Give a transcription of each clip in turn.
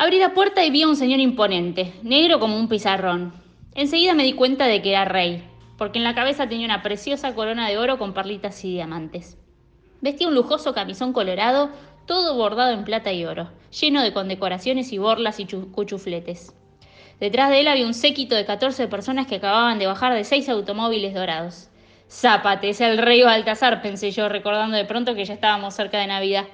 Abrí la puerta y vi a un señor imponente, negro como un pizarrón. Enseguida me di cuenta de que era rey, porque en la cabeza tenía una preciosa corona de oro con perlitas y diamantes. Vestía un lujoso camisón colorado, todo bordado en plata y oro, lleno de condecoraciones y borlas y cuchufletes. Detrás de él había un séquito de 14 personas que acababan de bajar de seis automóviles dorados. Zápate, es el rey Baltasar, pensé yo, recordando de pronto que ya estábamos cerca de Navidad.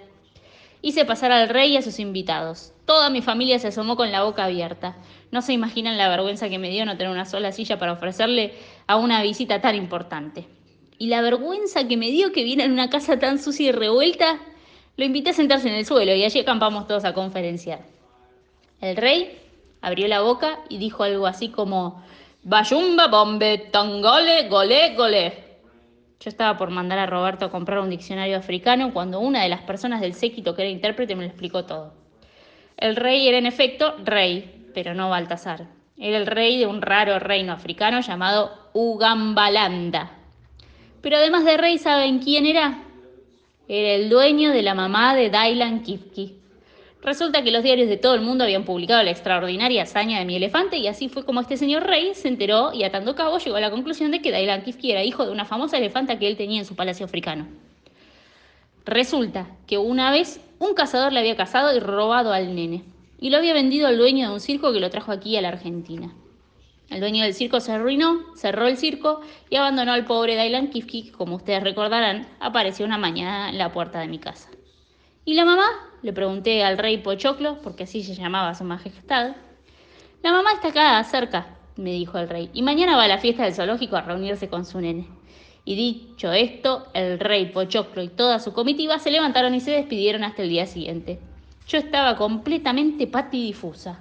Hice pasar al rey y a sus invitados. Toda mi familia se asomó con la boca abierta. No se imaginan la vergüenza que me dio no tener una sola silla para ofrecerle a una visita tan importante. Y la vergüenza que me dio que viera en una casa tan sucia y revuelta. Lo invité a sentarse en el suelo y allí acampamos todos a conferenciar. El rey abrió la boca y dijo algo así como Bayumba bombe tangole gole gole. Yo estaba por mandar a Roberto a comprar un diccionario africano cuando una de las personas del séquito que era intérprete me lo explicó todo. El rey era en efecto rey, pero no Baltasar. Era el rey de un raro reino africano llamado Ugambalanda. Pero además de rey, ¿saben quién era? Era el dueño de la mamá de Dailan Kifki. Resulta que los diarios de todo el mundo habían publicado la extraordinaria hazaña de mi elefante y así fue como este señor rey se enteró y atando cabo llegó a la conclusión de que Dailan Kifki era hijo de una famosa elefanta que él tenía en su palacio africano. Resulta que una vez un cazador le había cazado y robado al nene y lo había vendido al dueño de un circo que lo trajo aquí a la Argentina. El dueño del circo se arruinó, cerró el circo y abandonó al pobre Dailan Kifki, que como ustedes recordarán, apareció una mañana en la puerta de mi casa. ¿Y la mamá? Le pregunté al rey Pochoclo, porque así se llamaba su majestad. La mamá está acá, cerca, me dijo el rey, y mañana va a la fiesta del zoológico a reunirse con su nene. Y dicho esto, el rey Pochoclo y toda su comitiva se levantaron y se despidieron hasta el día siguiente. Yo estaba completamente patidifusa.